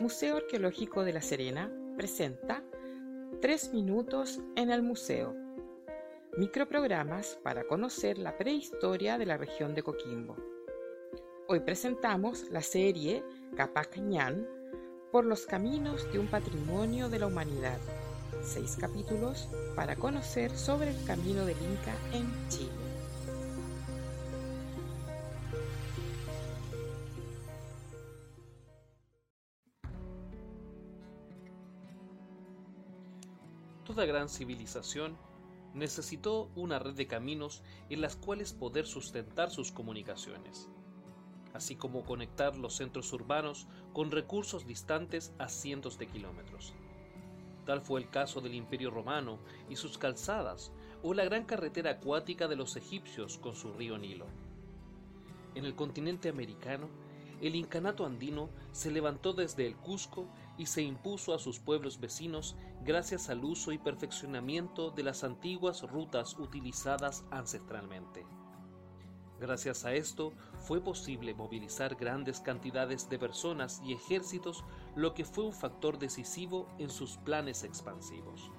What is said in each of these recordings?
Museo Arqueológico de La Serena presenta Tres minutos en el museo. Microprogramas para conocer la prehistoria de la región de Coquimbo. Hoy presentamos la serie Capac por los caminos de un patrimonio de la humanidad. Seis capítulos para conocer sobre el camino del Inca en Chile. Toda gran civilización necesitó una red de caminos en las cuales poder sustentar sus comunicaciones, así como conectar los centros urbanos con recursos distantes a cientos de kilómetros. Tal fue el caso del Imperio Romano y sus calzadas, o la gran carretera acuática de los egipcios con su río Nilo. En el continente americano, el incanato andino se levantó desde el Cusco y se impuso a sus pueblos vecinos gracias al uso y perfeccionamiento de las antiguas rutas utilizadas ancestralmente. Gracias a esto fue posible movilizar grandes cantidades de personas y ejércitos, lo que fue un factor decisivo en sus planes expansivos.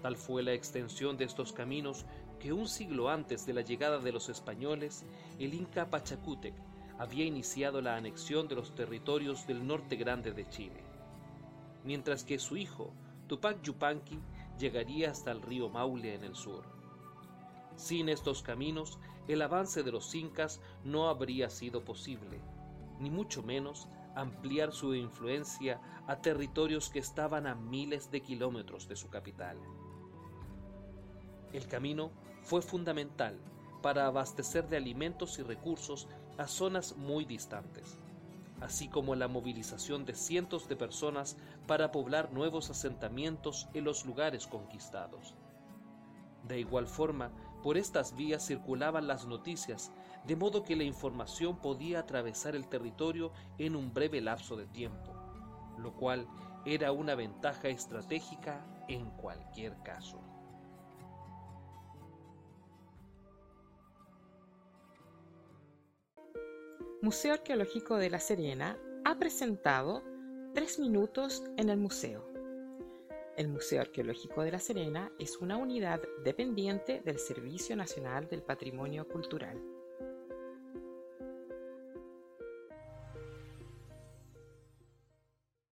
Tal fue la extensión de estos caminos que un siglo antes de la llegada de los españoles, el Inca Pachacútec había iniciado la anexión de los territorios del norte grande de Chile, mientras que su hijo, Tupac Yupanqui, llegaría hasta el río Maule en el sur. Sin estos caminos, el avance de los incas no habría sido posible, ni mucho menos ampliar su influencia a territorios que estaban a miles de kilómetros de su capital. El camino fue fundamental para abastecer de alimentos y recursos a zonas muy distantes, así como la movilización de cientos de personas para poblar nuevos asentamientos en los lugares conquistados. De igual forma, por estas vías circulaban las noticias, de modo que la información podía atravesar el territorio en un breve lapso de tiempo, lo cual era una ventaja estratégica en cualquier caso. Museo Arqueológico de La Serena ha presentado Tres Minutos en el Museo. El Museo Arqueológico de La Serena es una unidad dependiente del Servicio Nacional del Patrimonio Cultural.